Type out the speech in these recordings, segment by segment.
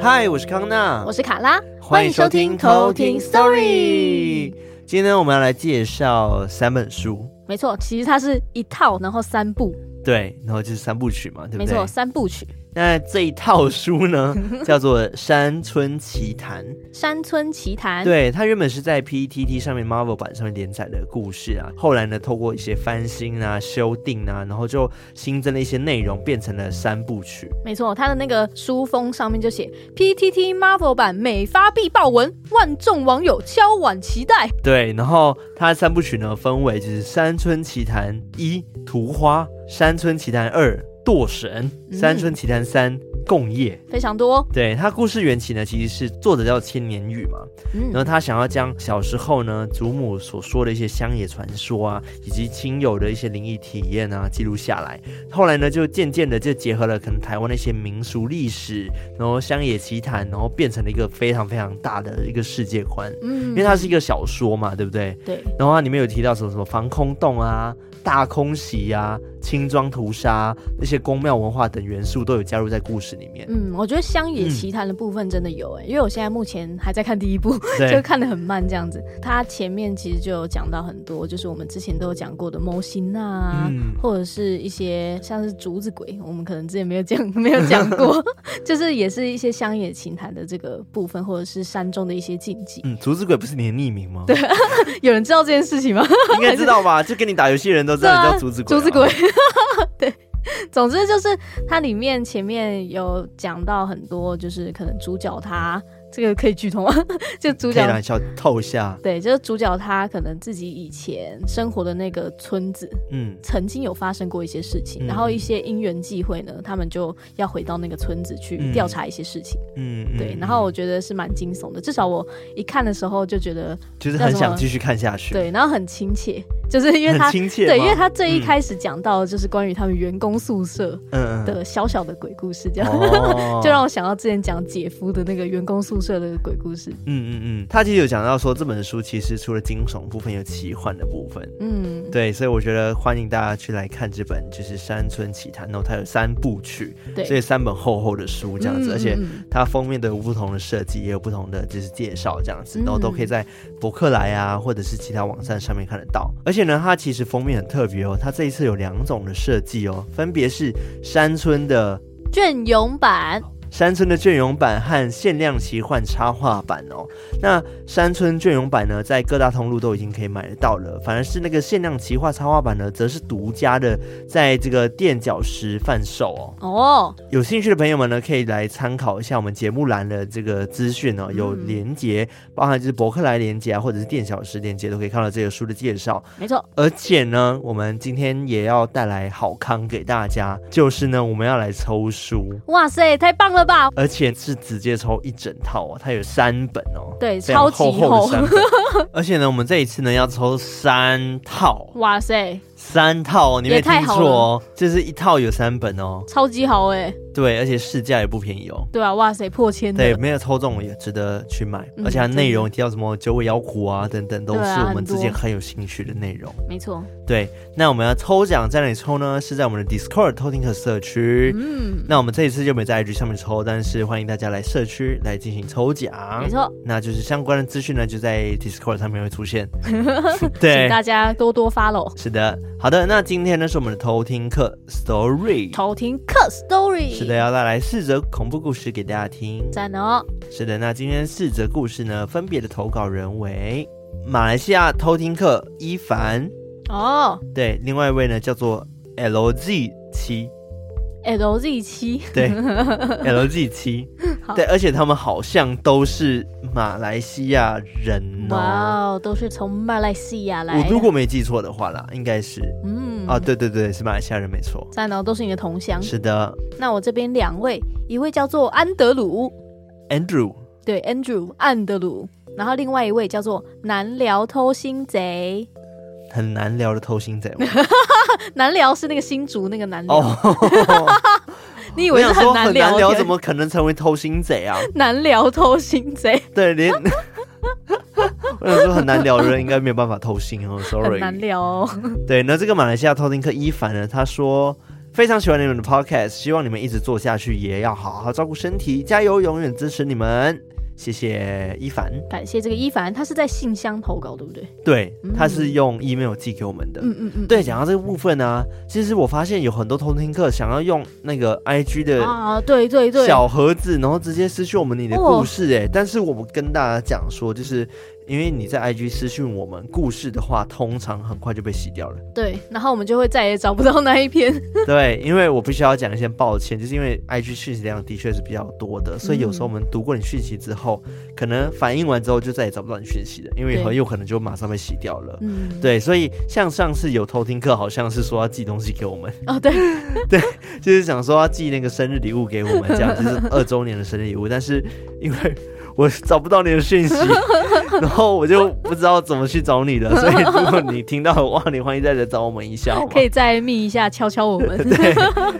嗨，我是康娜，我是卡拉，欢迎收听偷听 Story。今天我们要来介绍三本书，没错，其实它是一套，然后三部，对，然后就是三部曲嘛，对不对？没错，三部曲。那这一套书呢，叫做《山村奇谈》。山村奇谈，对，它原本是在 PTT 上面 Marvel 版上面连载的故事啊，后来呢，透过一些翻新啊、修订啊，然后就新增了一些内容，变成了三部曲。没错，它的那个书封上面就写 PTT Marvel 版每发必爆文，万众网友敲碗期待。对，然后它的三部曲呢，分为就是《山村奇谈一》图花，《山村奇谈二》。堕神，山村奇谭三，共业非常多。对，他故事缘起呢，其实是作者叫千年雨嘛，嗯，然后他想要将小时候呢祖母所说的一些乡野传说啊，以及亲友的一些灵异体验啊记录下来。后来呢，就渐渐的就结合了可能台湾的一些民俗历史，然后乡野奇谈，然后变成了一个非常非常大的一个世界观。嗯，因为它是一个小说嘛，对不对？对。然后它里面有提到什么什么防空洞啊。大空袭呀、啊，轻装屠杀，那些宫庙文化等元素都有加入在故事里面。嗯，我觉得乡野奇谈的部分真的有哎、欸嗯，因为我现在目前还在看第一部，就看的很慢这样子。它前面其实就有讲到很多，就是我们之前都有讲过的模型啊、嗯，或者是一些像是竹子鬼，我们可能之前没有讲 没有讲过，就是也是一些乡野奇谈的这个部分，或者是山中的一些禁忌。嗯，竹子鬼不是你的匿名吗？对，有人知道这件事情吗？应该知道吧？就跟你打游戏人都。知道叫竹子鬼，啊，竹子鬼，对，总之就是它里面前面有讲到很多，就是可能主角他。这个可以剧透吗？就主角小透一下，对，就是主角他可能自己以前生活的那个村子，嗯，曾经有发生过一些事情，嗯、然后一些因缘际会呢，他们就要回到那个村子去调查一些事情，嗯，对，然后我觉得是蛮惊悚的，至少我一看的时候就觉得就是很想继续看下去，对，然后很亲切，就是因为他亲切，对，因为他最一开始讲到就是关于他们员工宿舍的小小的鬼故事，这样、嗯、就让我想到之前讲姐夫的那个员工宿舍。社的鬼故事，嗯嗯嗯，他其实有讲到说，这本书其实除了惊悚部分，有奇幻的部分，嗯，对，所以我觉得欢迎大家去来看这本，就是《山村奇谈》，然后它有三部曲，对，所以三本厚厚的书这样子，嗯、而且它封面都有不同的设计，也有不同的就是介绍这样子，然后都可以在博客来啊，或者是其他网站上面看得到。而且呢，它其实封面很特别哦，它这一次有两种的设计哦，分别是山村的隽永版。山村的隽永版和限量奇幻插画版哦，那山村隽永版呢，在各大通路都已经可以买得到了，反而是那个限量奇幻插画版呢，则是独家的，在这个垫脚石贩售哦。哦，有兴趣的朋友们呢，可以来参考一下我们节目栏的这个资讯哦，有连结，包含就是博客来连结啊，或者是垫脚石连接，都可以看到这个书的介绍。没错，而且呢，我们今天也要带来好康给大家，就是呢，我们要来抽书。哇塞，太棒了！而且是直接抽一整套哦，它有三本哦，对，超级厚，厚的三本。而且呢，我们这一次呢要抽三套，哇塞，三套，你没听错哦，就是一套有三本哦，超级好哎。对，而且市价也不便宜哦。对啊，哇塞，破千。对，没有抽中也值得去买，嗯、而且它内容提到什么九尾妖狐啊等等，都是我们之前很有兴趣的内容。没错。对，那我们要抽奖在哪里抽呢？是在我们的 Discord 偷听客社区。嗯。那我们这一次就没在 IG 上面抽，但是欢迎大家来社区来进行抽奖。没错。那就是相关的资讯呢，就在 Discord 上面会出现。对，请大家多多 follow。是的，好的。那今天呢是我们的偷听客 Story。偷听客 Story。是的，要带来四则恐怖故事给大家听。赞哦！是的，那今天四则故事呢，分别的投稿人为马来西亚偷听客伊凡哦，对，另外一位呢叫做 LZ 七，LZ 七，对，LZ 七，对，而且他们好像都是马来西亚人哦，哇哦，都是从马来西亚来。我如果没记错的话啦，应该是，嗯。啊、哦，对对对，是马来西亚人没错。在呢都是你的同乡。是的。那我这边两位，一位叫做安德鲁，Andrew，对，Andrew，安德鲁。然后另外一位叫做南聊偷心贼，很难聊的偷心贼吗？难聊是那个新竹那个难聊。Oh. 你以为是很难聊？很难聊怎么可能成为偷心贼啊？难聊偷心贼，对，连。我想说很难聊的人应该没有办法偷心哦，sorry。很难聊哦。对，那这个马来西亚偷听客伊凡呢，他说非常喜欢你们的 podcast，希望你们一直做下去，也要好好照顾身体，加油，永远支持你们。谢谢一凡，感谢这个一凡，他是在信箱投稿，对不对？对，他是用 email 寄给我们的。嗯嗯嗯。对，讲到这个部分呢、啊，其实我发现有很多偷听客想要用那个 IG 的啊，对对对，小盒子，然后直接失去我们你的故事，哎，但是我们跟大家讲说，就是。因为你在 IG 私讯我们故事的话，通常很快就被洗掉了。对，然后我们就会再也找不到那一篇。对，因为我必须要讲一些抱歉，就是因为 IG 讯息量的确是比较多的，所以有时候我们读过你讯息之后，嗯、可能反应完之后就再也找不到你讯息了，因为很有可能就马上被洗掉了。嗯，对，所以像上次有偷听课，好像是说要寄东西给我们。哦，对，对，就是想说要寄那个生日礼物给我们，这样就是二周年的生日礼物，但是因为。我找不到你的讯息，然后我就不知道怎么去找你了。所以如果你听到的话，你欢迎再来找我们一下，可以再密一下，敲敲我们。对，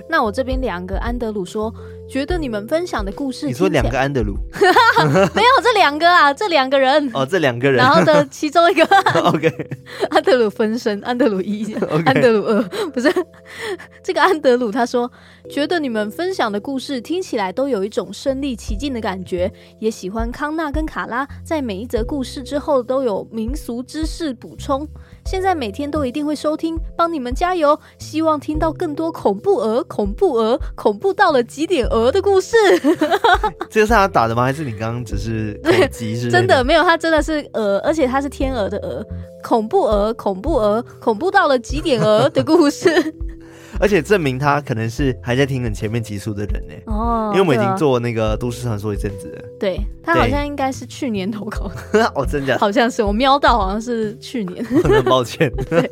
那我这边两个安德鲁说。觉得你们分享的故事，你说两个安德鲁，没有这两个啊，这两个人哦，这两个人，然后的其中一个，OK，安德鲁分身，安德鲁一，okay. 安德鲁二，不是这个安德鲁，他说觉得你们分享的故事听起来都有一种身临其境的感觉，也喜欢康纳跟卡拉在每一则故事之后都有民俗知识补充。现在每天都一定会收听，帮你们加油！希望听到更多恐怖鹅、恐怖鹅、恐怖到了极点鹅的故事。这个是他打的吗？还是你刚刚只是？真的没有，他真的是鹅，而且他是天鹅的鹅，恐怖鹅、恐怖鹅、恐怖到了极点鹅的故事。而且证明他可能是还在听很前面集数的人呢。哦，因为我们已经做那个都市传说一阵子了。对，他好像应该是去年投稿的。哦，真的？好像是我瞄到，好像是去年。很抱歉。对，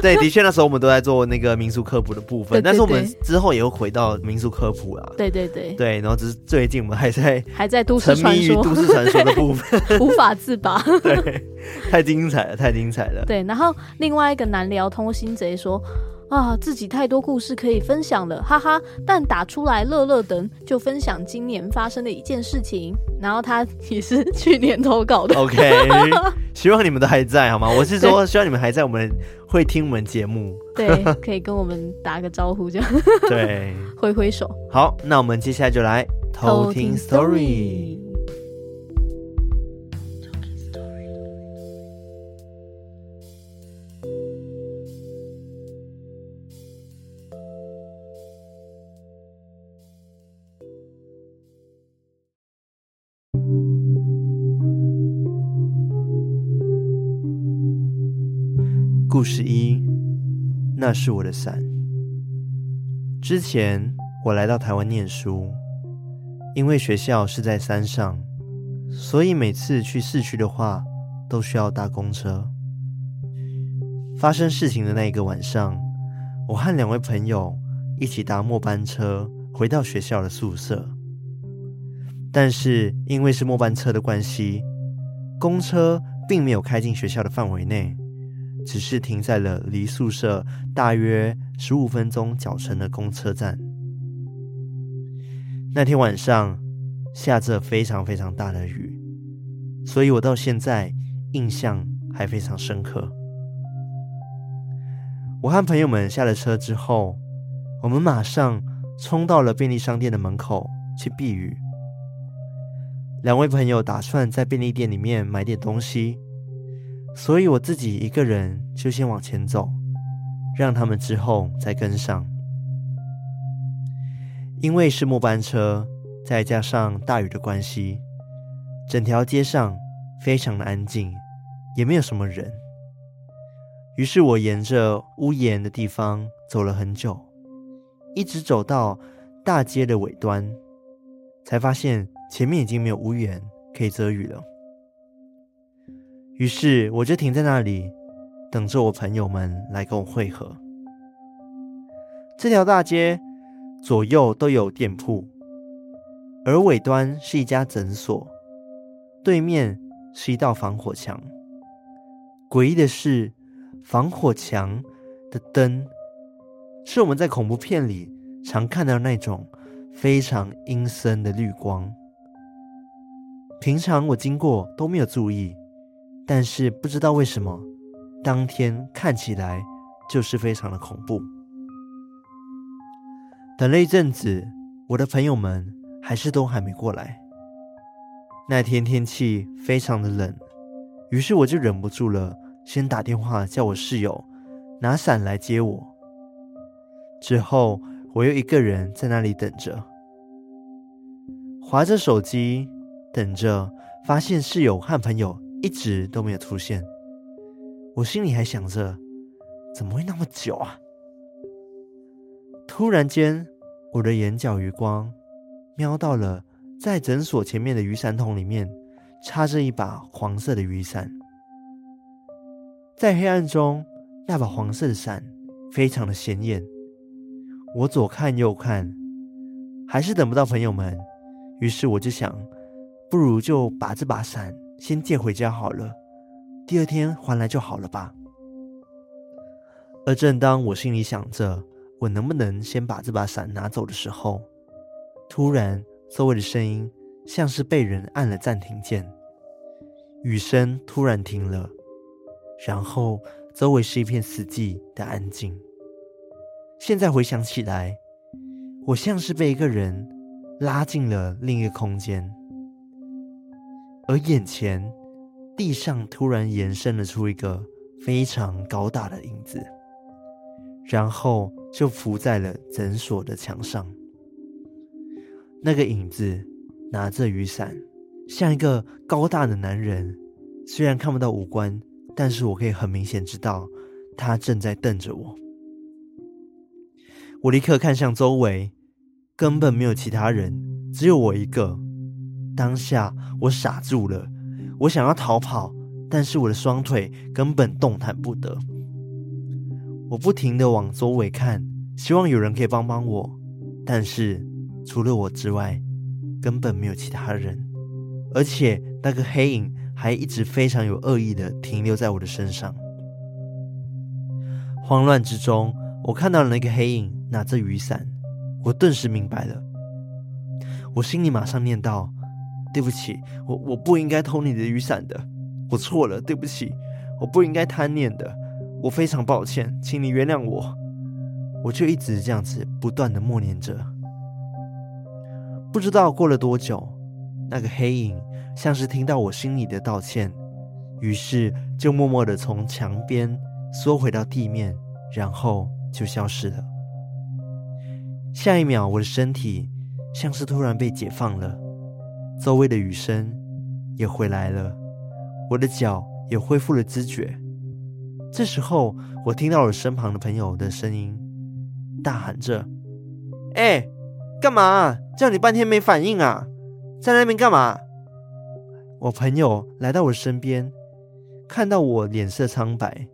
对，的确那时候我们都在做那个民俗科普的部分，对对对，但是我们之后也会回到民俗科普啊。对对对。对，然后只是最近我们还在还在都市传说，沉迷于都市传说的部分，无法自拔。对，太精彩了，太精彩了。对，然后另外一个难聊通心贼说。啊，自己太多故事可以分享了，哈哈！但打出来乐乐等就分享今年发生的一件事情，然后他也是去年投稿的。OK，希望你们都还在，好吗？我是说，希望你们还在，我们会听我们节目，对，可以跟我们打个招呼，这样，对，挥挥手。好，那我们接下来就来偷听 story。那是我的伞。之前我来到台湾念书，因为学校是在山上，所以每次去市区的话，都需要搭公车。发生事情的那一个晚上，我和两位朋友一起搭末班车回到学校的宿舍，但是因为是末班车的关系，公车并没有开进学校的范围内。只是停在了离宿舍大约十五分钟脚程的公车站。那天晚上下着非常非常大的雨，所以我到现在印象还非常深刻。我和朋友们下了车之后，我们马上冲到了便利商店的门口去避雨。两位朋友打算在便利店里面买点东西。所以我自己一个人就先往前走，让他们之后再跟上。因为是末班车，再加上大雨的关系，整条街上非常的安静，也没有什么人。于是我沿着屋檐的地方走了很久，一直走到大街的尾端，才发现前面已经没有屋檐可以遮雨了。于是我就停在那里，等着我朋友们来跟我会合。这条大街左右都有店铺，而尾端是一家诊所，对面是一道防火墙。诡异的是，防火墙的灯是我们在恐怖片里常看到那种非常阴森的绿光。平常我经过都没有注意。但是不知道为什么，当天看起来就是非常的恐怖。等了一阵子，我的朋友们还是都还没过来。那天天气非常的冷，于是我就忍不住了，先打电话叫我室友拿伞来接我。之后，我又一个人在那里等着，划着手机等着，发现室友和朋友一直都没有出现。我心里还想着，怎么会那么久啊？突然间，我的眼角余光瞄到了。在诊所前面的雨伞桶里面，插着一把黄色的雨伞。在黑暗中，那把黄色的伞非常的显眼。我左看右看，还是等不到朋友们。于是我就想，不如就把这把伞先借回家好了，第二天还来就好了吧。而正当我心里想着我能不能先把这把伞拿走的时候，突然。周围的声音像是被人按了暂停键，雨声突然停了，然后周围是一片死寂的安静。现在回想起来，我像是被一个人拉进了另一个空间，而眼前地上突然延伸了出一个非常高大的影子，然后就浮在了诊所的墙上。那个影子拿着雨伞，像一个高大的男人。虽然看不到五官，但是我可以很明显知道他正在瞪着我。我立刻看向周围，根本没有其他人，只有我一个。当下我傻住了，我想要逃跑，但是我的双腿根本动弹不得。我不停地往周围看，希望有人可以帮帮我，但是。除了我之外，根本没有其他人，而且那个黑影还一直非常有恶意的停留在我的身上。慌乱之中，我看到了那个黑影拿着雨伞，我顿时明白了。我心里马上念道：“对不起，我我不应该偷你的雨伞的，我错了，对不起，我不应该贪念的，我非常抱歉，请你原谅我。”我就一直这样子不断的默念着。不知道过了多久，那个黑影像是听到我心里的道歉，于是就默默的从墙边缩回到地面，然后就消失了。下一秒，我的身体像是突然被解放了，周围的雨声也回来了，我的脚也恢复了知觉。这时候，我听到了身旁的朋友的声音，大喊着：“哎！”干嘛？叫你半天没反应啊？在那边干嘛？我朋友来到我身边，看到我脸色苍白，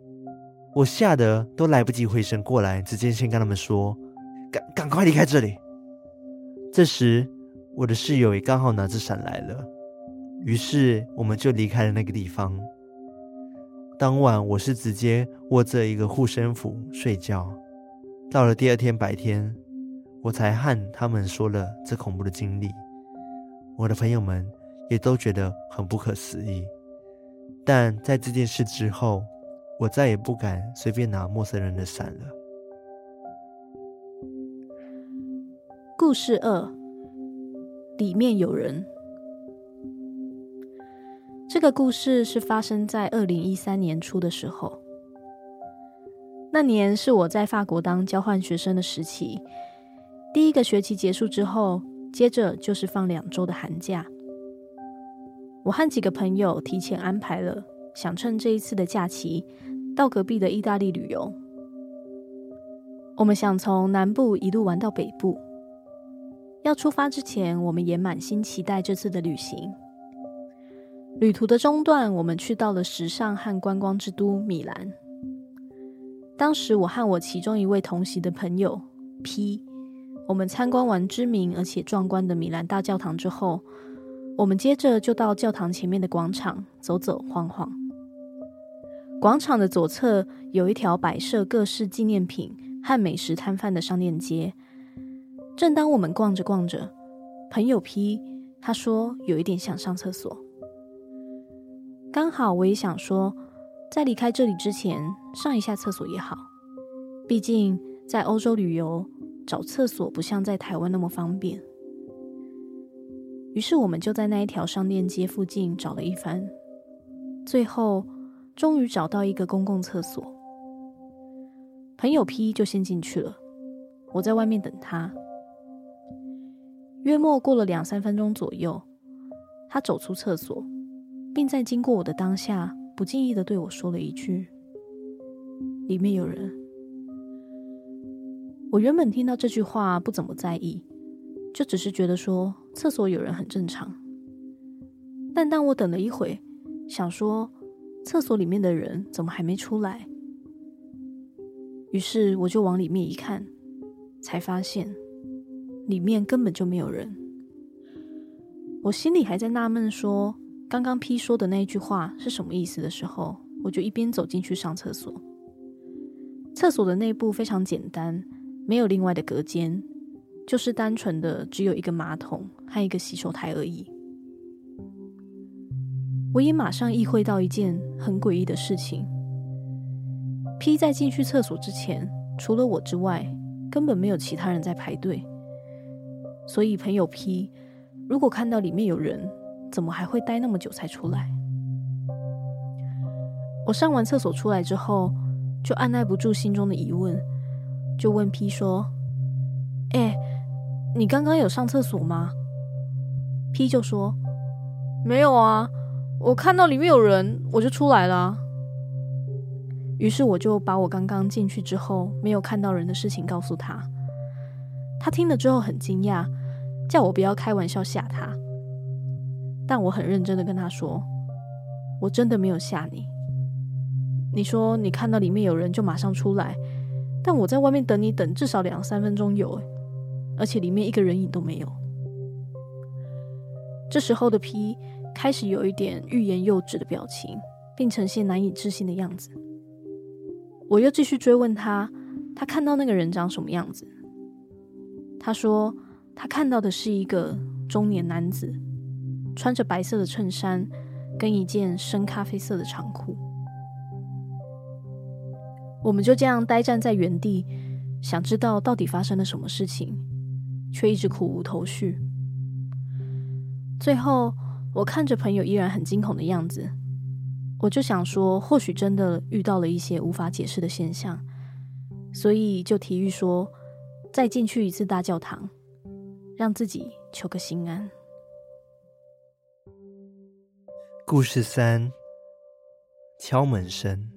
我吓得都来不及回神过来，直接先跟他们说：“赶赶快离开这里！”这时，我的室友也刚好拿着伞来了，于是我们就离开了那个地方。当晚，我是直接握着一个护身符睡觉。到了第二天白天。我才和他们说了这恐怖的经历，我的朋友们也都觉得很不可思议。但在这件事之后，我再也不敢随便拿陌生人的伞了。故事二，里面有人。这个故事是发生在二零一三年初的时候，那年是我在法国当交换学生的时期。第一个学期结束之后，接着就是放两周的寒假。我和几个朋友提前安排了，想趁这一次的假期到隔壁的意大利旅游。我们想从南部一路玩到北部。要出发之前，我们也满心期待这次的旅行。旅途的中段，我们去到了时尚和观光之都米兰。当时，我和我其中一位同行的朋友 P。我们参观完知名而且壮观的米兰大教堂之后，我们接着就到教堂前面的广场走走晃晃。广场的左侧有一条摆设各式纪念品和美食摊贩的商店街。正当我们逛着逛着，朋友 P 他说有一点想上厕所。刚好我也想说，在离开这里之前上一下厕所也好。毕竟在欧洲旅游，找厕所不像在台湾那么方便。于是我们就在那一条商店街附近找了一番，最后终于找到一个公共厕所。朋友 P 就先进去了，我在外面等他。约莫过了两三分钟左右，他走出厕所。并在经过我的当下，不经意的对我说了一句：“里面有人。”我原本听到这句话不怎么在意，就只是觉得说厕所有人很正常。但当我等了一会，想说厕所里面的人怎么还没出来？于是我就往里面一看，才发现里面根本就没有人。我心里还在纳闷说。刚刚 P 说的那一句话是什么意思的时候，我就一边走进去上厕所。厕所的内部非常简单，没有另外的隔间，就是单纯的只有一个马桶和一个洗手台而已。我也马上意会到一件很诡异的事情：P 在进去厕所之前，除了我之外，根本没有其他人在排队。所以朋友 P 如果看到里面有人，怎么还会待那么久才出来？我上完厕所出来之后，就按捺不住心中的疑问，就问 P 说：“哎，你刚刚有上厕所吗？”P 就说：“没有啊，我看到里面有人，我就出来了。”于是我就把我刚刚进去之后没有看到人的事情告诉他。他听了之后很惊讶，叫我不要开玩笑吓他。但我很认真的跟他说：“我真的没有吓你。你说你看到里面有人就马上出来，但我在外面等你等至少两三分钟有，而且里面一个人影都没有。”这时候的 P 开始有一点欲言又止的表情，并呈现难以置信的样子。我又继续追问他，他看到那个人长什么样子？他说他看到的是一个中年男子。穿着白色的衬衫，跟一件深咖啡色的长裤，我们就这样呆站在原地，想知道到底发生了什么事情，却一直苦无头绪。最后，我看着朋友依然很惊恐的样子，我就想说，或许真的遇到了一些无法解释的现象，所以就提议说，再进去一次大教堂，让自己求个心安。故事三：敲门声。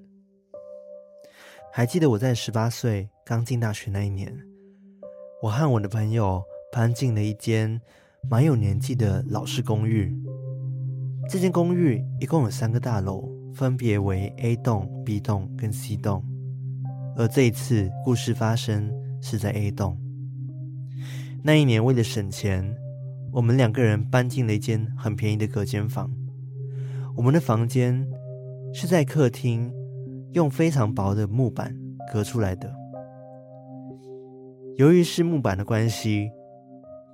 还记得我在十八岁刚进大学那一年，我和我的朋友搬进了一间蛮有年纪的老式公寓。这间公寓一共有三个大楼，分别为 A 栋、B 栋跟 C 栋。而这一次故事发生是在 A 栋。那一年为了省钱，我们两个人搬进了一间很便宜的隔间房。我们的房间是在客厅，用非常薄的木板隔出来的。由于是木板的关系，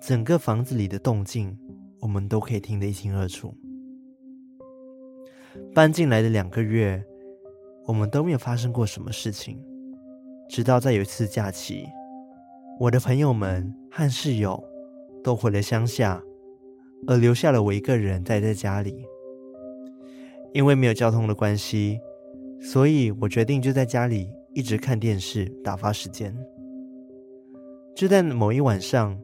整个房子里的动静我们都可以听得一清二楚。搬进来的两个月，我们都没有发生过什么事情。直到在有一次假期，我的朋友们和室友都回了乡下，而留下了我一个人待在家里。因为没有交通的关系，所以我决定就在家里一直看电视打发时间。就在某一晚上，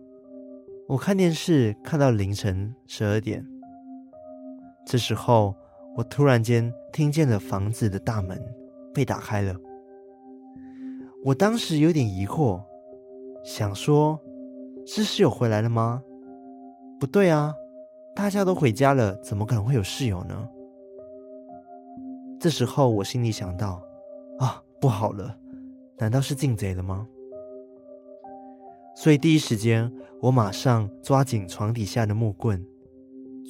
我看电视看到凌晨十二点，这时候我突然间听见了房子的大门被打开了。我当时有点疑惑，想说：是室友回来了吗？不对啊，大家都回家了，怎么可能会有室友呢？这时候，我心里想到：“啊，不好了，难道是进贼了吗？”所以第一时间，我马上抓紧床底下的木棍，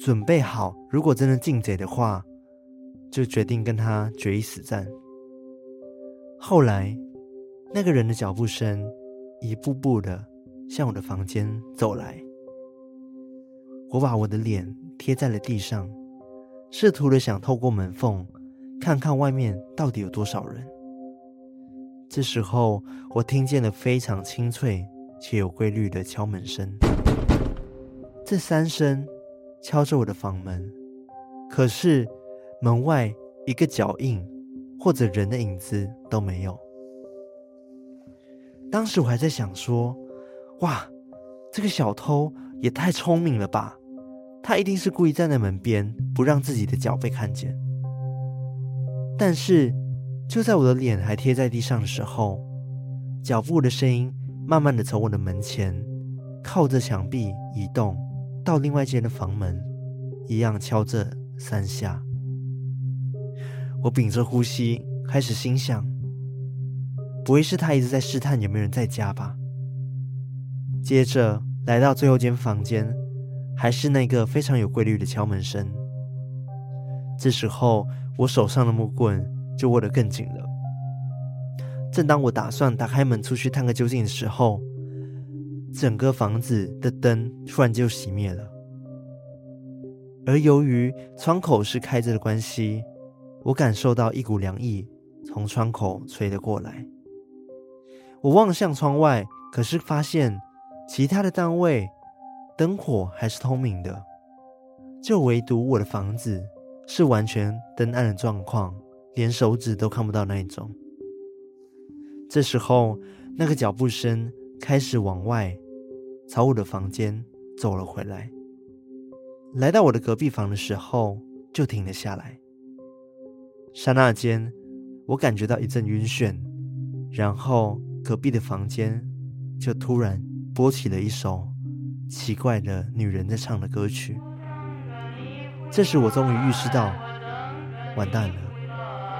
准备好，如果真的进贼的话，就决定跟他决一死战。后来，那个人的脚步声一步步的向我的房间走来，我把我的脸贴在了地上。试图的想透过门缝看看外面到底有多少人。这时候，我听见了非常清脆且有规律的敲门声。这三声敲着我的房门，可是门外一个脚印或者人的影子都没有。当时我还在想说：“哇，这个小偷也太聪明了吧！他一定是故意站在门边，不让自己的脚被看见。”但是。就在我的脸还贴在地上的时候，脚步的声音慢慢的从我的门前靠着墙壁移动到另外一间的房门，一样敲着三下。我屏着呼吸，开始心想：不会是他一直在试探有没有人在家吧？接着来到最后间房间，还是那个非常有规律的敲门声。这时候，我手上的木棍。就握得更紧了。正当我打算打开门出去探个究竟的时候，整个房子的灯突然就熄灭了。而由于窗口是开着的关系，我感受到一股凉意从窗口吹了过来。我望向窗外，可是发现其他的单位灯火还是通明的，就唯独我的房子是完全灯暗的状况。连手指都看不到那一种。这时候，那个脚步声开始往外朝我的房间走了回来。来到我的隔壁房的时候，就停了下来。刹那间，我感觉到一阵晕眩，然后隔壁的房间就突然播起了一首奇怪的女人在唱的歌曲。这时，我终于预识到，完蛋了。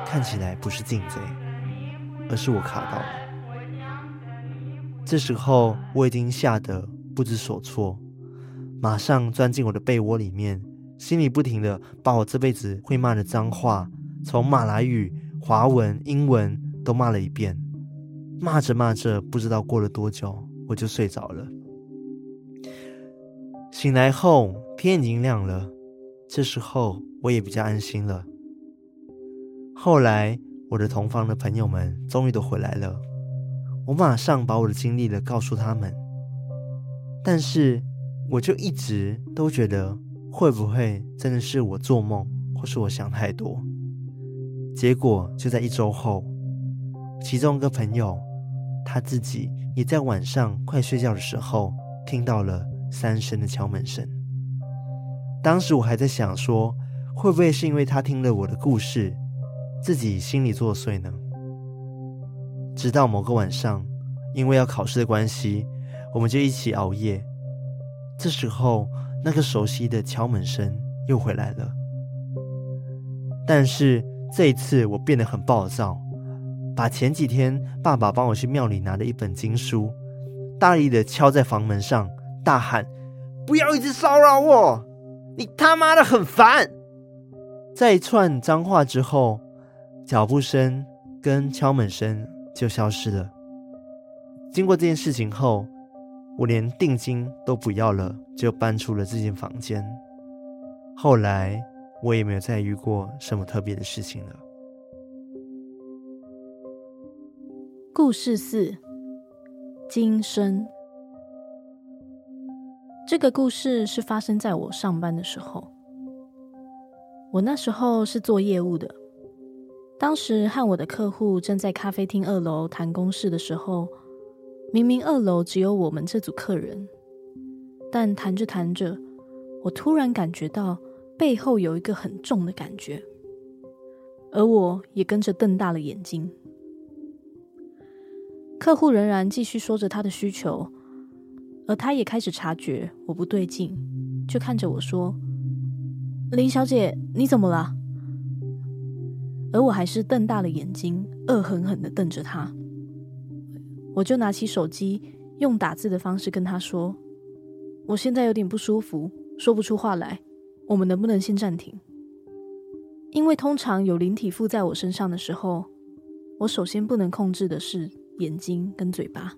看起来不是进贼，而是我卡到了。这时候我已经吓得不知所措，马上钻进我的被窝里面，心里不停的把我这辈子会骂的脏话，从马来语、华文、英文都骂了一遍。骂着骂着，不知道过了多久，我就睡着了。醒来后，天已经亮了，这时候我也比较安心了。后来，我的同房的朋友们终于都回来了，我马上把我的经历了告诉他们。但是，我就一直都觉得，会不会真的是我做梦，或是我想太多？结果就在一周后，其中一个朋友他自己也在晚上快睡觉的时候听到了三声的敲门声。当时我还在想说，会不会是因为他听了我的故事？自己心里作祟呢。直到某个晚上，因为要考试的关系，我们就一起熬夜。这时候，那个熟悉的敲门声又回来了。但是这一次，我变得很暴躁，把前几天爸爸帮我去庙里拿的一本经书，大力的敲在房门上，大喊：“不要一直骚扰我！你他妈的很烦！”在一串脏话之后。脚步声跟敲门声就消失了。经过这件事情后，我连定金都不要了，就搬出了这间房间。后来我也没有再遇过什么特别的事情了。故事四：今生。这个故事是发生在我上班的时候。我那时候是做业务的。当时和我的客户正在咖啡厅二楼谈公事的时候，明明二楼只有我们这组客人，但谈着谈着，我突然感觉到背后有一个很重的感觉，而我也跟着瞪大了眼睛。客户仍然继续说着他的需求，而他也开始察觉我不对劲，就看着我说：“林小姐，你怎么了？”而我还是瞪大了眼睛，恶狠狠地瞪着他。我就拿起手机，用打字的方式跟他说：“我现在有点不舒服，说不出话来，我们能不能先暂停？因为通常有灵体附在我身上的时候，我首先不能控制的是眼睛跟嘴巴。”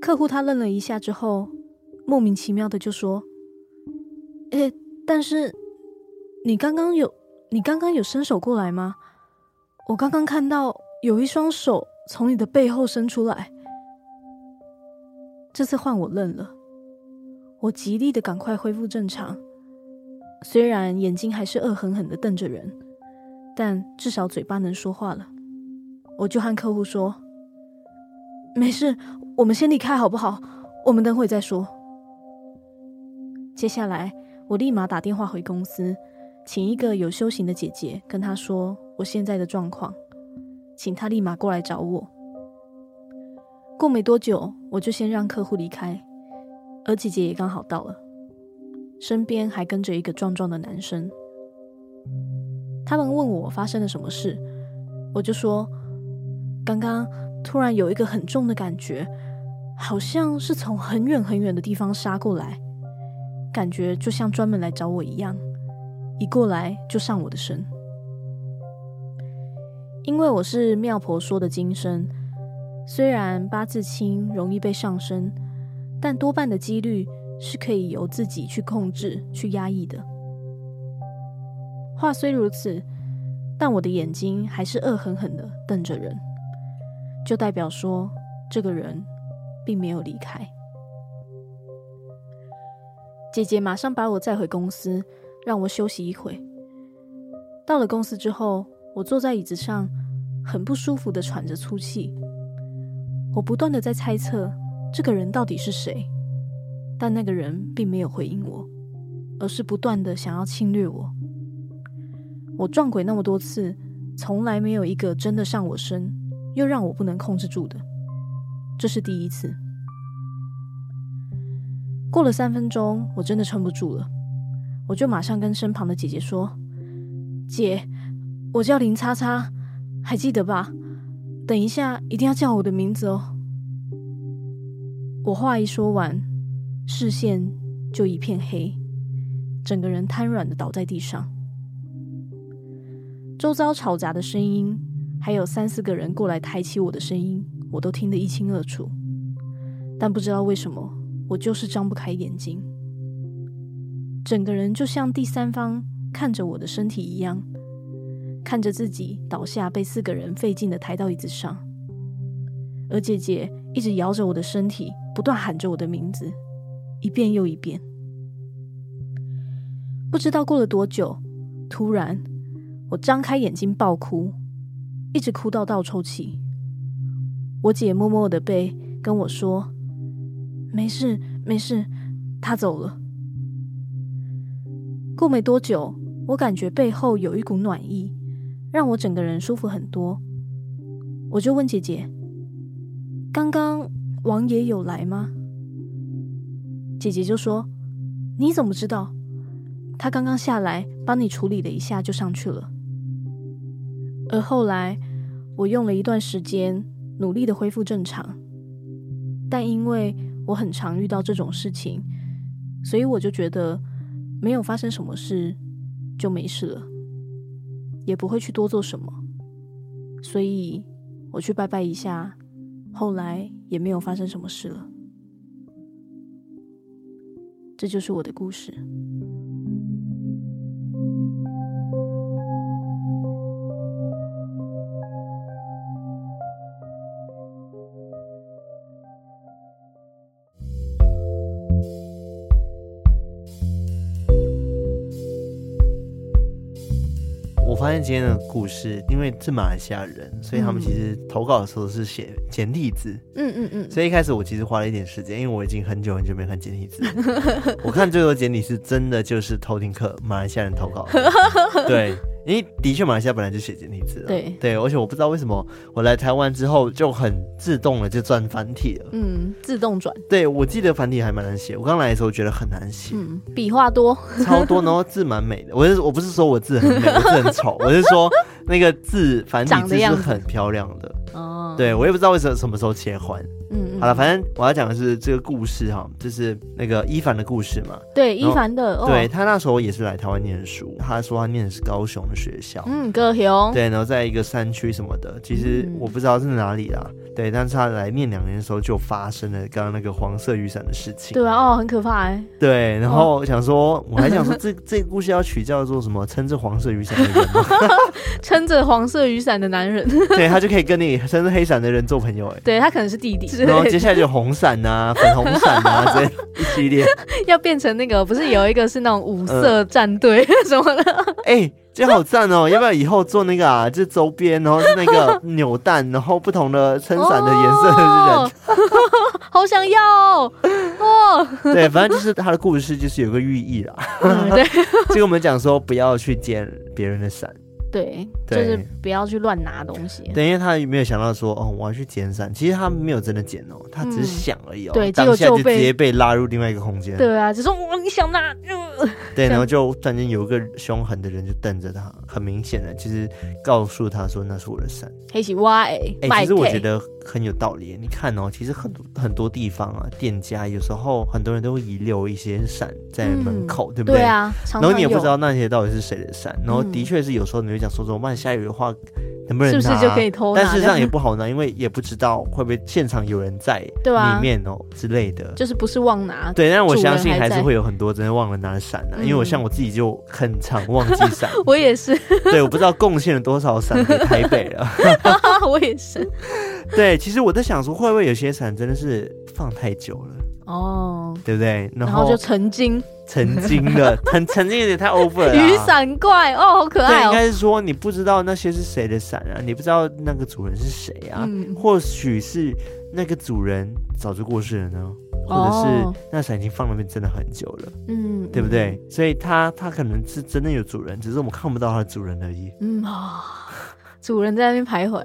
客户他愣了一下之后，莫名其妙的就说：“诶，但是你刚刚有你刚刚有伸手过来吗？我刚刚看到有一双手从你的背后伸出来。”这次换我愣了，我极力的赶快恢复正常，虽然眼睛还是恶狠狠的瞪着人，但至少嘴巴能说话了。我就和客户说：“没事，我们先离开好不好？我们等会再说。”接下来，我立马打电话回公司，请一个有修行的姐姐跟她说我现在的状况，请她立马过来找我。过没多久，我就先让客户离开，而姐姐也刚好到了，身边还跟着一个壮壮的男生。他们问我发生了什么事，我就说，刚刚突然有一个很重的感觉，好像是从很远很远的地方杀过来，感觉就像专门来找我一样，一过来就上我的身。因为我是妙婆说的金身。虽然八字轻容易被上身，但多半的几率是可以由自己去控制、去压抑的。话虽如此，但我的眼睛还是恶狠狠的瞪着人，就代表说这个人并没有离开。姐姐马上把我载回公司，让我休息一会。到了公司之后，我坐在椅子上，很不舒服的喘着粗气。我不断的在猜测这个人到底是谁，但那个人并没有回应我，而是不断的想要侵略我。我撞鬼那么多次，从来没有一个真的上我身，又让我不能控制住的，这是第一次。过了三分钟，我真的撑不住了，我就马上跟身旁的姐姐说：“姐，我叫林叉叉，还记得吧？”等一下，一定要叫我的名字哦！我话一说完，视线就一片黑，整个人瘫软的倒在地上。周遭吵杂的声音，还有三四个人过来抬起我的声音，我都听得一清二楚。但不知道为什么，我就是张不开眼睛，整个人就像第三方看着我的身体一样。看着自己倒下，被四个人费劲的抬到椅子上，而姐姐一直摇着我的身体，不断喊着我的名字，一遍又一遍。不知道过了多久，突然我张开眼睛爆哭，一直哭到倒抽气。我姐摸摸我的背，跟我说：“没事，没事，她走了。”过没多久，我感觉背后有一股暖意。让我整个人舒服很多，我就问姐姐：“刚刚王爷有来吗？”姐姐就说：“你怎么知道？他刚刚下来帮你处理了一下就上去了。”而后来我用了一段时间努力的恢复正常，但因为我很常遇到这种事情，所以我就觉得没有发生什么事就没事了。也不会去多做什么，所以我去拜拜一下，后来也没有发生什么事了。这就是我的故事。发现今天的故事，因为是马来西亚人，所以他们其实投稿的时候是写简体字。嗯嗯嗯。所以一开始我其实花了一点时间，因为我已经很久很久没看简体字。我看最多简体是真的就是偷听客马来西亚人投稿。对。因为的确，马来西亚本来就写简体字了。对对，而且我不知道为什么我来台湾之后就很自动的就转繁体了。嗯，自动转。对，我记得繁体还蛮难写，我刚来的时候觉得很难写。嗯，笔画多，超多，然后字蛮美的。我是我不是说我字很美，我字很 丑，我是说那个字繁体字是很漂亮的。哦。对，我也不知道为什么什么时候切换。好了，反正我要讲的是这个故事哈，就是那个伊凡的故事嘛。对，伊凡的，哦、对他那时候也是来台湾念书，他说他念的是高雄的学校，嗯，高雄。对，然后在一个山区什么的，其实我不知道是哪里啦，嗯、对，但是他来念两年的时候就发生了刚刚那个黄色雨伞的事情。对啊，哦，很可怕哎。对，然后想说，哦、我还想说这，这这个故事要取叫做什么？撑着黄色雨伞的人吗？撑着黄色雨伞的男人。对，他就可以跟你撑着黑伞的人做朋友哎。对，他可能是弟弟。然后接下来就红伞啊，粉红伞啊，这一系列。要变成那个，不是有一个是那种五色战队、嗯、什么的？哎、欸。这好赞哦！要不要以后做那个啊？就周边，然后是那个 扭蛋，然后不同的撑伞的颜色的人，哦、好想要哦！哦对，反正就是他的故事，就是有个寓意啦。嗯、对，就跟我们讲说不要去捡别人的伞。对，就是不要去乱拿东西。等一下他没有想到说，哦，我要去捡伞。其实他没有真的捡哦，他只是想而已哦。对，当下就直接被拉入另外一个空间。对啊，只是我，你想拿？对，然后就突然间有一个凶狠的人就瞪着他，很明显的，其实告诉他说那是我的伞。黑起哇哎，哎，其实我觉得很有道理。你看哦，其实很多很多地方啊，店家有时候很多人都会遗留一些伞在门口，对不对？对啊。然后你也不知道那些到底是谁的伞。然后的确是有时候你会讲说怎么办？下雨的话能不能拿？是不是就可以偷？但事实上也不好拿，因为也不知道会不会现场有人在里面哦之类的。就是不是忘拿？对，但我相信还是会有很多真的忘了拿伞啊。因为我像我自己就很常忘记伞。我也是。对，我不知道贡献了多少伞给台北了。我也是。对，其实我在想说，会不会有些伞真的是放太久了？哦，对不对？然后就成精。曾经的，很曾经有点太 over 了。雨伞怪哦，好可爱哦。对，应该是说你不知道那些是谁的伞啊，你不知道那个主人是谁啊？嗯、或许是那个主人早就过世了呢，或者是那伞已经放那边真的很久了，嗯，对不对？所以他他可能是真的有主人，只是我们看不到他的主人而已。嗯啊，主人在那边徘徊。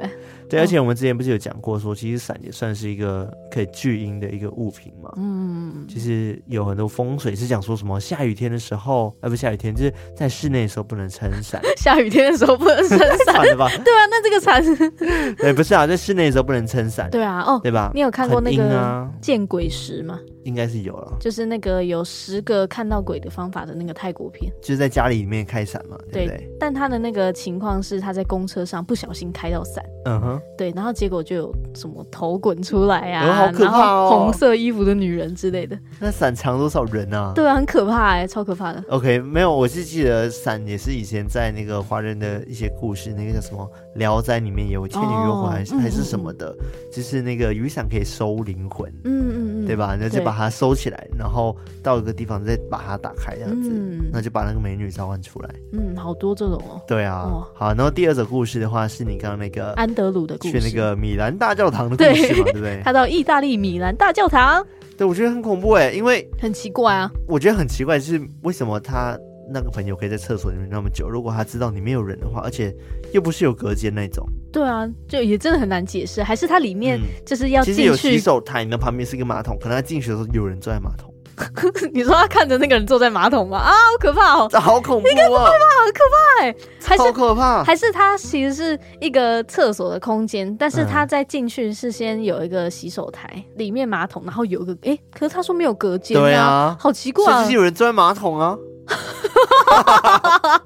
对，而且我们之前不是有讲过说，其实伞也算是一个可以聚阴的一个物品嘛。嗯，就是有很多风水是讲说什么下雨天的时候，呃，不下雨天，就是在室内的时候不能撑伞。下雨天的时候不能撑伞，对吧？对啊，那这个伞，对，不是啊，在室内的时候不能撑伞。对啊，哦，对吧？你有看过那个见鬼石吗？应该是有了，就是那个有十个看到鬼的方法的那个泰国片，就是在家里里面开伞嘛，对不对？对，但他的那个情况是他在公车上不小心开到伞，嗯哼，对，然后结果就有什么头滚出来啊，哦、好可怕红色衣服的女人之类的。那伞藏多少人啊？对啊，很可怕哎，超可怕的。OK，没有，我是记得伞也是以前在那个华人的一些故事，那个叫什么《聊斋》里面有《倩女幽魂》还是还是什么的，就是那个雨伞可以收灵魂，嗯嗯嗯，对吧？那就把它收起来。然后到一个地方再把它打开，这样子，嗯、那就把那个美女召唤出来。嗯，好多这种哦。对啊，哦、好。然后第二则故事的话，是你刚刚那个安德鲁的故事，去那个米兰大教堂的故事嘛，对，对不对？他到意大利米兰大教堂，对，我觉得很恐怖哎，因为很奇怪啊。我觉得很奇怪，就是为什么他那个朋友可以在厕所里面那么久？如果他知道里面有人的话，而且又不是有隔间那种。对啊，就也真的很难解释。还是他里面就是要进去，其实有洗手台，那旁边是一个马桶，可能他进去的时候有人坐在马桶。你说他看着那个人坐在马桶吗？啊，好可怕哦！好恐怖啊！应该不会吧？好可怕哎！超可怕！还是他其实是一个厕所的空间，但是他在进去是先有一个洗手台，里面马桶，然后有一个哎，可是他说没有隔间，对啊，好奇怪，甚至有人坐在马桶啊！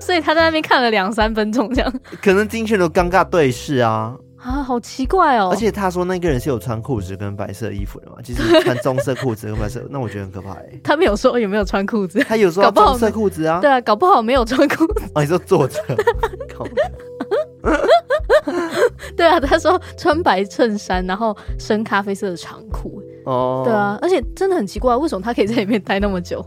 所以他在那边看了两三分钟，这样可能进去都尴尬对视啊。啊，好奇怪哦！而且他说那个人是有穿裤子跟白色衣服的嘛，其实穿棕色裤子跟白色，那我觉得很可怕哎。他没有说有没有穿裤子，他有说棕色裤子啊。对啊，搞不好没有穿裤子。哦，你说坐着？对啊，他说穿白衬衫，然后深咖啡色的长裤。哦，对啊，而且真的很奇怪，为什么他可以在里面待那么久？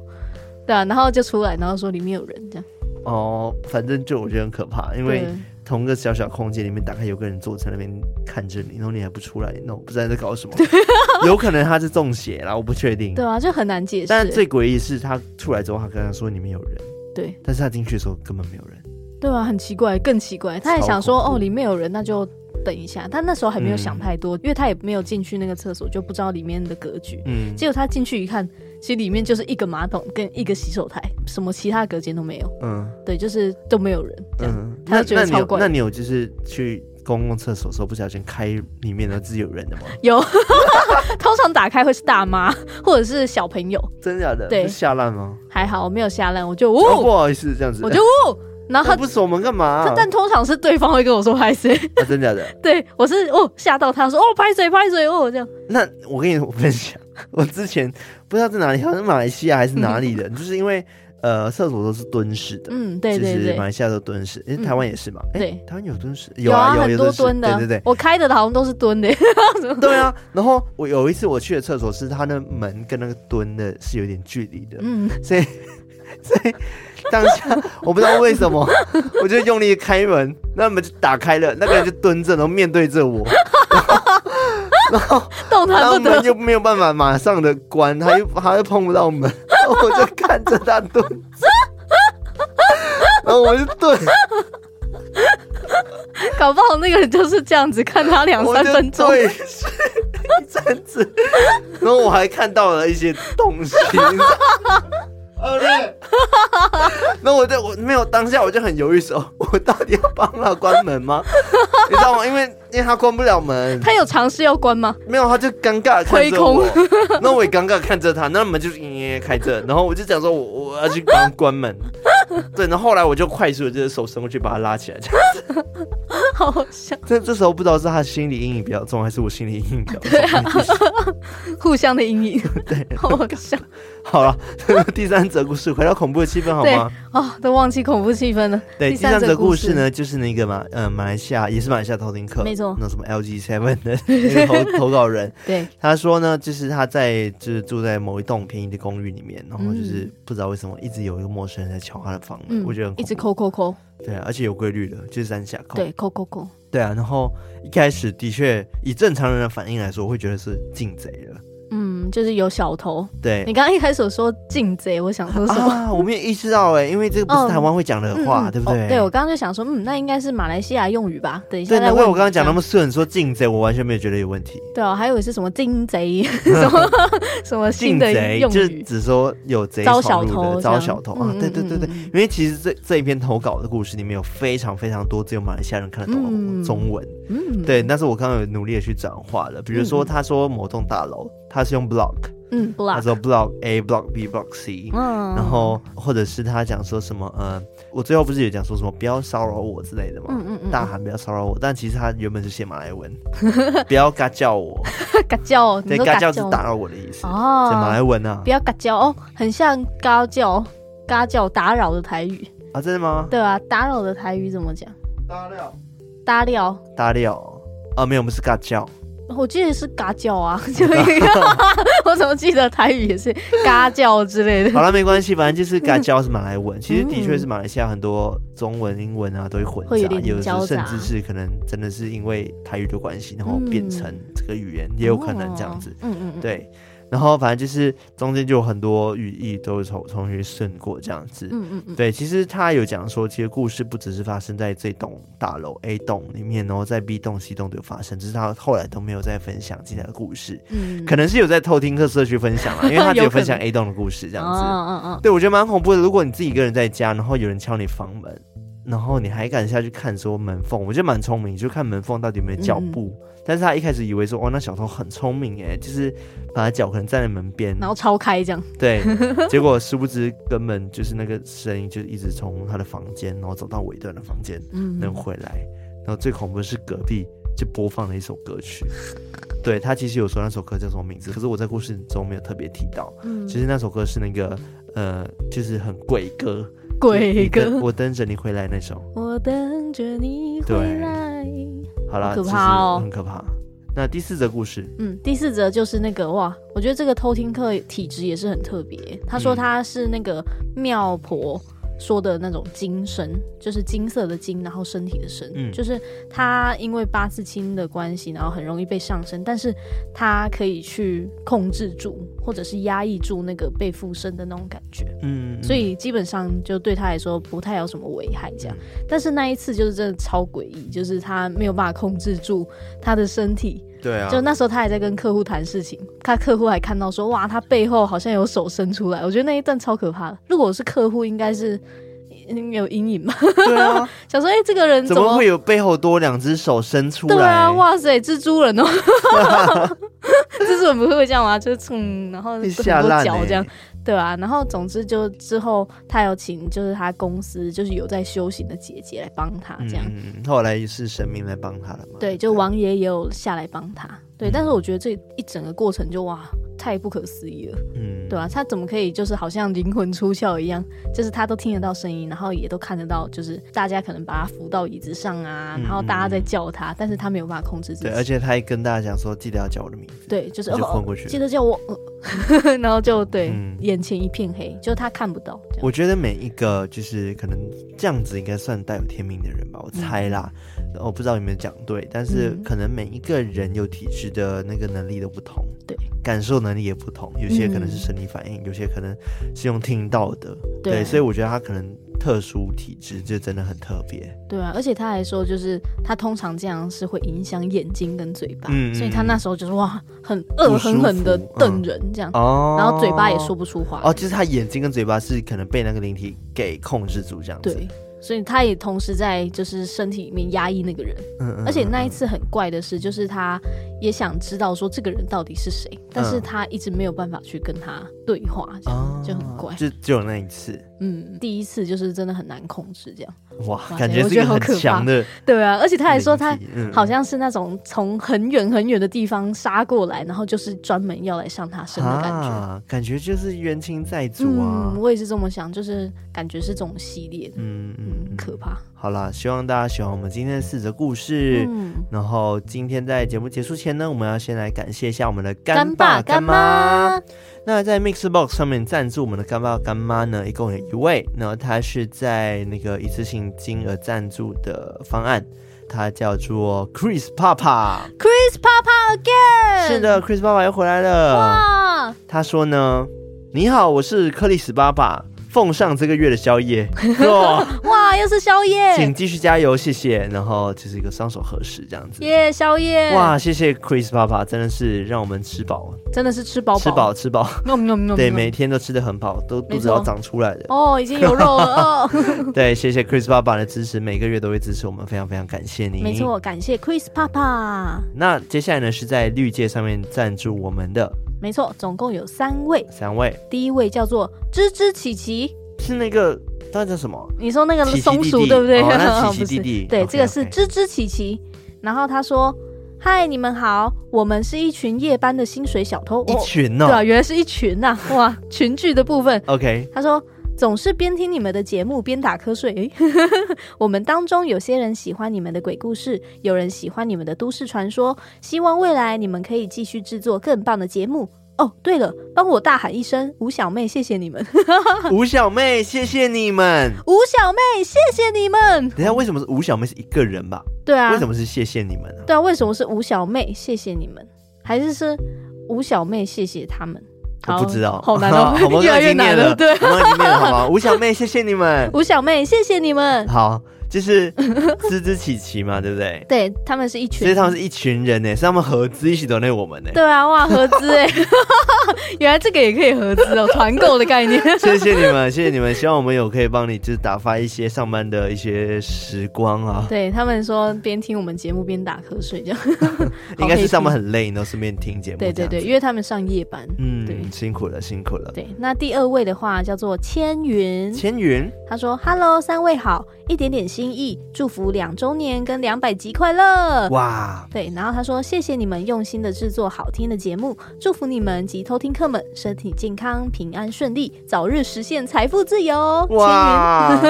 对啊，然后就出来，然后说里面有人这样。哦，反正就我觉得很可怕，因为。同个小小空间里面，打开有个人坐在那边看着你，然后你还不出来，那我不知道在搞什么。有可能他是中邪啦，我不确定。对啊，就很难解释。但最诡异是他出来之后，他跟他说里面有人。对，但是他进去的时候根本没有人。对啊，很奇怪，更奇怪。他还想说哦，里面有人，那就等一下。他那时候还没有想太多，嗯、因为他也没有进去那个厕所，就不知道里面的格局。嗯。结果他进去一看。其实里面就是一个马桶跟一个洗手台，什么其他隔间都没有。嗯，对，就是都没有人。嗯，他就觉得超怪。那你有就是去公共厕所的时候不小心开里面的是有人的吗？有，通常打开会是大妈或者是小朋友。真的假的？对，吓烂吗？还好，我没有吓烂，我就哦，不好意思，这样子，我就哦。然后他不锁门干嘛？但通常是对方会跟我说拍谁？啊，真的假的？对，我是哦吓到他说哦拍谁拍谁哦这样。那我跟你分享，我之前不知道在哪里，好像马来西亚还是哪里的，就是因为。呃，厕所都是蹲式的，嗯，对对对，马来西亚都蹲式，哎，台湾也是嘛，对，台湾有蹲式，有啊，有很多蹲的，对对对，我开的好像都是蹲的，对啊，然后我有一次我去的厕所是它的门跟那个蹲的是有点距离的，嗯，所以 所以当下我不知道为什么，我就用力开门，那门就打开了，那个人就蹲着，然后面对着我，然后动弹不得，门又没有办法马上的关，他又他又碰不到门。我就看着他蹲，然后我就蹲，搞不好那个人就是这样子看他两三分钟，对，一阵子，然后我还看到了一些东西。那我在我没有当下，我就很犹豫说，我到底要帮他关门吗？你知道吗？因为因为他关不了门，他有尝试要关吗？没有，他就尴尬看着我，那我也尴尬看着他，那门就营业开着，然后我就讲说我我要去帮他关门，对，然后后来我就快速的就是手伸过去把他拉起来，这样子，好笑。这这时候不知道是他心理阴影比较重，还是我心理阴影比较重，对啊，互相的阴影，对，好笑。好了，第三则故事回到恐怖的气氛好吗？哦，都忘记恐怖气氛了。对，第三则故事。呢，就是那个嘛，嗯，马来西亚也是马来西亚偷听客，没错，那什么 LG Seven 的那个投投稿人，对，他说呢，就是他在就是住在某一栋便宜的公寓里面，然后就是不知道为什么一直有一个陌生人在敲他的房门，我觉得一直扣扣扣，对，而且有规律的，就是三下扣，对，扣扣扣，对啊，然后一开始的确以正常人的反应来说，会觉得是进贼了。嗯，就是有小偷。对，你刚刚一开始说进贼，我想说什么？啊，我没有意识到哎，因为这个不是台湾会讲的话，对不对？对，我刚刚就想说，嗯，那应该是马来西亚用语吧？等一下。对，难怪我刚刚讲那么顺，说进贼，我完全没有觉得有问题。对啊，还以为是什么进贼，什么 什么新的用语，就是只说有贼招小偷，招小偷啊！对对对对，因为其实这这一篇投稿的故事里面有非常非常多只有马来西亚人看得懂中文。嗯，对，但是我刚刚有努力的去转化了，比如说他说某栋大楼，他是用 block。嗯，block，他说 block A block B block C，嗯，然后或者是他讲说什么，呃，我最后不是有讲说什么不要骚扰我之类的吗？嗯嗯嗯，大喊不要骚扰我，但其实他原本是写马来文，不要嘎叫我，嘎叫，对，嘎叫是打扰我的意思哦，写马来文啊，不要嘎叫。哦，很像嘎叫，嘎叫打扰的台语。啊，真的吗？对啊，打扰的台语怎么讲？打扰，打扰，打扰，啊，没有，我们是嘎叫。我记得是嘎叫啊，就 我怎么记得台语也是嘎叫之类的。好了，没关系，反正就是嘎叫是马来文，其实的确是马来西亚很多中文、英文啊都会混杂，有的时候甚至是可能真的是因为台语的关系，然后变成这个语言，也有可能这样子。嗯嗯，对。然后反正就是中间就有很多语义都从重新顺过这样子，嗯嗯嗯，对，其实他有讲说，其实故事不只是发生在这栋大楼 A 栋里面，然后在 B 栋、C 栋都有发生，只是他后来都没有再分享其他的故事，嗯，可能是有在偷听客社区分享了，因为他只有分享 A 栋的故事这样子，嗯嗯嗯，对，我觉得蛮恐怖的。如果你自己一个人在家，然后有人敲你房门，然后你还敢下去看说门缝，我觉得蛮聪明，就看门缝到底有没有脚步。嗯但是他一开始以为说，哦，那小偷很聪明哎，就是把他脚可能站在门边，然后超开这样。对，结果殊不知根本就是那个声音就一直从他的房间，然后走到尾段的房间，嗯，能回来。然后最恐怖的是隔壁就播放了一首歌曲，对，他其实有说那首歌叫什么名字，可是我在故事中没有特别提到。嗯，其实那首歌是那个呃，就是很鬼歌，鬼歌，我等着你回来那首。我等着你回来。好啦，可怕哦，很可怕。那第四则故事，嗯，第四则就是那个哇，我觉得这个偷听客体质也是很特别。他说他是那个庙婆。说的那种金身，就是金色的金，然后身体的身，嗯，就是他因为八字亲的关系，然后很容易被上身，但是他可以去控制住，或者是压抑住那个被附身的那种感觉，嗯，嗯，所以基本上就对他来说不太有什么危害这样。嗯，但是那一次就是真的超诡异，就是他没有办法控制住他的身体。对啊，就那时候他还在跟客户谈事情，他客户还看到说，哇，他背后好像有手伸出来，我觉得那一段超可怕的。如果我是客户，应该是有阴影吗？对啊，想说，哎、欸，这个人怎么，会有背后多两只手伸出来？对啊，哇塞，蜘蛛人哦！蜘蛛人不会这样吗？就是冲，然后很多脚这样。对啊，然后总之就之后他有请就是他公司就是有在修行的姐姐来帮他这样，嗯，后来是神明来帮他了嘛？对，就王爷也有下来帮他。对，但是我觉得这一整个过程就哇。太不可思议了，嗯，对吧、啊？他怎么可以就是好像灵魂出窍一样，就是他都听得到声音，然后也都看得到，就是大家可能把他扶到椅子上啊，嗯、然后大家在叫他，但是他没有办法控制自己。对，而且他还跟大家讲说，记得要叫我的名字。对，就是就昏过去、哦，记得叫我，然后就对，嗯、眼前一片黑，就他看不到。我觉得每一个就是可能这样子应该算带有天命的人吧，我猜啦。嗯我不知道有没有讲对，但是可能每一个人有体质的那个能力都不同，对，感受能力也不同，有些可能是生理反应，嗯、有些可能是用听到的，对，对，所以我觉得他可能特殊体质就真的很特别，对啊，而且他还说，就是他通常这样是会影响眼睛跟嘴巴，嗯，所以他那时候就是哇，很恶狠狠的瞪人这样，哦、嗯，然后嘴巴也说不出话，哦，就是他眼睛跟嘴巴是可能被那个灵体给控制住这样子，对。所以他也同时在就是身体里面压抑那个人，嗯嗯，而且那一次很怪的是，就是他也想知道说这个人到底是谁，嗯、但是他一直没有办法去跟他对话，这样、哦、就很怪。就只有那一次，嗯，第一次就是真的很难控制这样。哇，感觉是一个很强的，对啊，而且他还说他好像是那种从很远很远的地方杀过来，然后就是专门要来上他身的感觉，啊、感觉就是冤亲债主啊、嗯。我也是这么想，就是感觉是这种系列的，嗯嗯，可怕。好啦，希望大家喜欢我们今天的四则故事。嗯，然后今天在节目结束前呢，我们要先来感谢一下我们的干爸干妈。那在 Mixbox 上面赞助我们的干爸干妈呢，一共有一位。那他是在那个一次性金额赞助的方案，他叫做 Chris Papa。Chris Papa again。是的，Chris Papa 又回来了。哇！他说呢：“你好，我是克里斯爸爸。”奉上这个月的宵夜，哇，又是宵夜，请继续加油，谢谢。然后就是一个双手合十这样子，耶，宵夜，哇，谢谢 Chris 爸爸，真的是让我们吃饱，真的是吃饱，吃饱吃饱，对，每天都吃得很饱，都肚子要长出来的哦，已经有肉了 哦。对，谢谢 Chris 爸爸的支持，每个月都会支持我们，非常非常感谢你。没错，感谢 Chris 爸爸。那接下来呢，是在绿界上面赞助我们的。没错，总共有三位。三位，第一位叫做吱吱琪琪，是那个那叫什么？你说那个松鼠对不对？哦，琪琪弟弟。对，这个是吱吱琪琪。然后他说：“嗨，你们好，我们是一群夜班的薪水小偷。”一群哦，对啊，原来是一群呐！哇，群聚的部分。OK，他说总是边听你们的节目边打瞌睡。我们当中有些人喜欢你们的鬼故事，有人喜欢你们的都市传说。希望未来你们可以继续制作更棒的节目。哦，对了，帮我大喊一声“吴小妹”，谢谢你们。吴小妹，谢谢你们。吴小妹，谢谢你们。等下，为什么是吴小妹是一个人吧？对啊。为什么是谢谢你们呢？对啊，为什么是吴小妹？谢谢你们，还是是吴小妹？谢谢他们。我不知道，好难哦，越来越难了。对，我们已经念了，好吗？吴小妹，谢谢你们。吴小妹，谢谢你们。好。就是芝芝琪琪嘛，对不对？对，他们是一群，所以他们是一群人呢，是他们合资一起 donate 给我们呢。对啊，哇，合资哎，原来这个也可以合资哦，团购的概念。谢谢你们，谢谢你们，希望我们有可以帮你就是打发一些上班的一些时光啊。对他们说，边听我们节目边打瞌睡这样，应该是上班很累，然后顺便听节目。对对对，因为他们上夜班，嗯，对，辛苦了，辛苦了。对，那第二位的话叫做千云，千云，他说：“Hello，三位好。”一点点心意，祝福两周年跟两百集快乐！哇，对，然后他说：“谢谢你们用心的制作好听的节目，祝福你们及偷听客们身体健康、平安顺利，早日实现财富自由。”哇，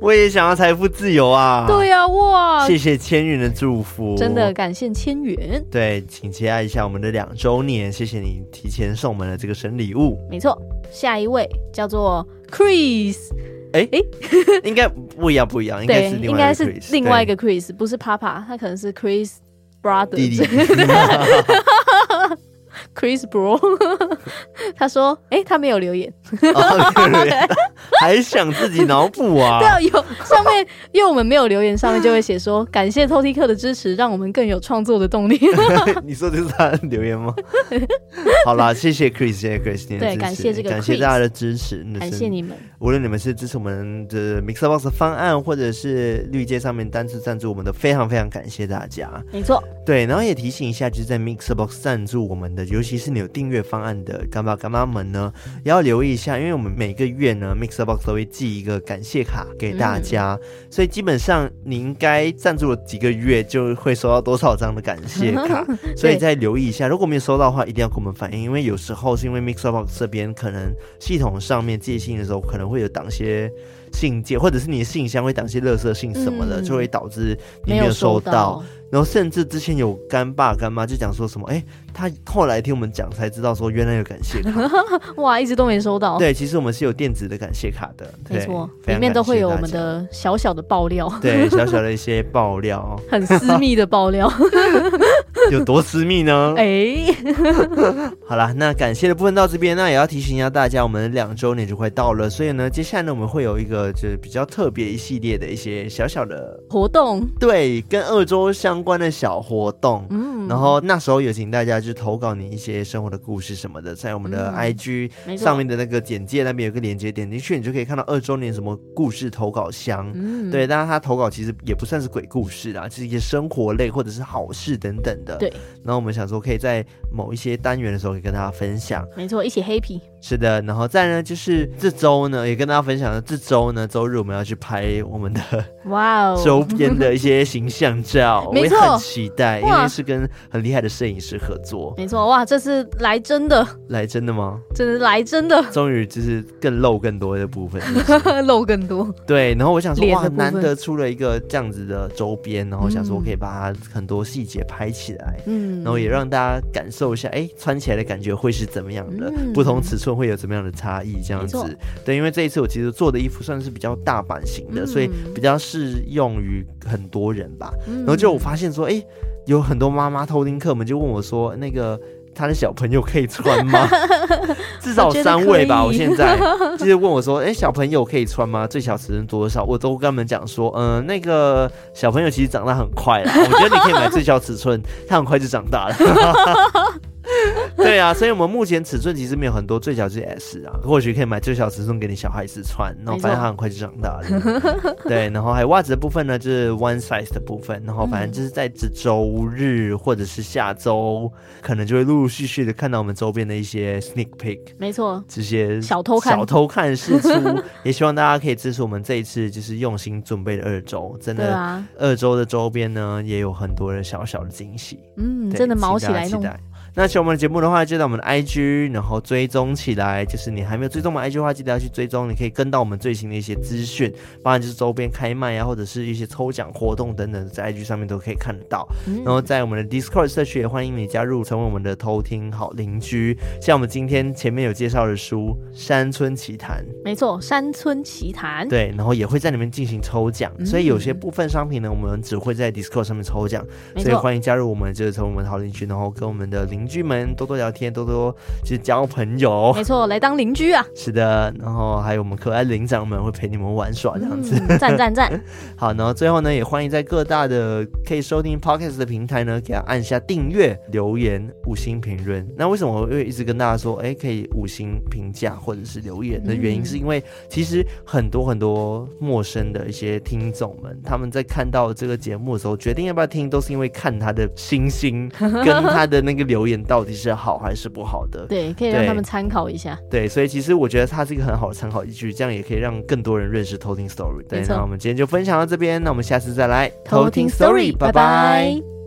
我也想要财富自由啊！对呀、啊，哇，谢谢千云的祝福，真的感谢千云。对，请期待一下我们的两周年，谢谢你提前送我们的这个神礼物。没错，下一位叫做 Chris。哎哎，应该不一样，不一样，应该是另外一个 Chris，另外一个 Chris，不是 Papa，他可能是 Chris Brother 弟。弟 ，Chris Bro。他说：“哎，他没有留言。” 还想自己脑补啊？对啊，有上面，因为我们没有留言，上面就会写说感谢偷听客的支持，让我们更有创作的动力。你说这是他的留言吗？好啦，谢谢 Chris，谢谢 Chris，对，感谢这个，感谢大家的支持，感谢你们。无论你们是支持我们的 MixerBox 的方案，或者是绿界上面单次赞助我们的，非常非常感谢大家。没错，对，然后也提醒一下，就是在 MixerBox 赞助我们的，尤其是你有订阅方案的干爸干妈们呢，也要留意一下，因为我们每个月呢，MixerBox 都会寄一个感谢卡给大家，嗯、所以基本上你应该赞助了几个月，就会收到多少张的感谢卡，所以再留意一下，如果没有收到的话，一定要跟我们反映，因为有时候是因为 MixerBox 这边可能系统上面寄信的时候可能。会有挡些信件，或者是你的信箱会挡些垃圾信什么的，嗯、就会导致你没有收到。然后甚至之前有干爸干妈就讲说什么，哎，他后来听我们讲才知道说原来有感谢卡，哇，一直都没收到。对，其实我们是有电子的感谢卡的，没错，里面都会有我们的小小的爆料，对，小小的一些爆料，很私密的爆料，有多私密呢？哎，好啦，那感谢的部分到这边，那也要提醒一下大家，我们两周年就快到了，所以呢，接下来呢，我们会有一个就是比较特别一系列的一些小小的活动，对，跟二周相。关的小活动，嗯，然后那时候有请大家去投稿你一些生活的故事什么的，在我们的 IG 上面的那个简介那边有个链接，点进去你就可以看到二周年什么故事投稿箱，嗯，对，但是他投稿其实也不算是鬼故事啦，就是一些生活类或者是好事等等的，对。然后我们想说可以在某一些单元的时候可以跟大家分享，没错，一起 happy。是的，然后再呢就是这周呢也跟大家分享了，这周呢周日我们要去拍我们的哇哦 周边的一些形象照。我也，很期待，因为是跟很厉害的摄影师合作。没错，哇，这是来真的，来真的吗？真的来真的，终于就是更露更多的部分，露更多。对，然后我想说，哇，难得出了一个这样子的周边，然后想说我可以把它很多细节拍起来，嗯，然后也让大家感受一下，哎，穿起来的感觉会是怎么样的？不同尺寸会有什么样的差异？这样子，对，因为这一次我其实做的衣服算是比较大版型的，所以比较适用于很多人吧。然后就我发现说，哎。有很多妈妈偷听客们就问我说：“那个他的小朋友可以穿吗？至少三位吧。我”我现在 就是问我说：“哎、欸，小朋友可以穿吗？最小尺寸多少？”我都跟他们讲说：“嗯、呃，那个小朋友其实长大很快啦，我觉得你可以买最小尺寸，他很快就长大了。” 对啊，所以我们目前尺寸其实没有很多，最小是 S 啊，或许可以买最小尺寸给你小孩子穿，然后反正他很快就长大了。对，然后还有袜子的部分呢，就是 one size 的部分，然后反正就是在这周日或者是下周，可能就会陆陆续续的看到我们周边的一些 sneak peek。没错，这些小偷看、小偷看释出，也希望大家可以支持我们这一次就是用心准备的二周，真的，二周的周边呢也有很多的小小的惊喜。嗯，真的毛起来弄。那喜欢我们的节目的话，就到我们的 IG，然后追踪起来。就是你还没有追踪我们 IG 的话，记得要去追踪。你可以跟到我们最新的一些资讯，包含就是周边开卖啊，或者是一些抽奖活动等等，在 IG 上面都可以看得到。嗯、然后在我们的 Discord 社区也欢迎你加入，成为我们的偷听好邻居。像我们今天前面有介绍的书《山村奇谈》，没错，《山村奇谈》对，然后也会在里面进行抽奖。嗯、所以有些部分商品呢，我们只会在 Discord 上面抽奖。所以欢迎加入我们，就是成为我们的好邻居，然后跟我们的邻。邻居们多多聊天，多多去交朋友。没错，来当邻居啊！是的，然后还有我们可爱的领长们会陪你们玩耍，这样子。赞赞赞！好，然后最后呢，也欢迎在各大的可以收听 Podcast 的平台呢，给他按下订阅、留言、五星评论。那为什么我会一直跟大家说，哎，可以五星评价或者是留言的原因，是因为其实很多很多陌生的一些听众们，他们在看到这个节目的时候，决定要不要听，都是因为看他的星星 跟他的那个留言。到底是好还是不好的？对，可以让他们参考一下。对，所以其实我觉得它是一个很好的参考依据，这样也可以让更多人认识偷听 Story。对。那我们今天就分享到这边，那我们下次再来偷听 Story，拜拜。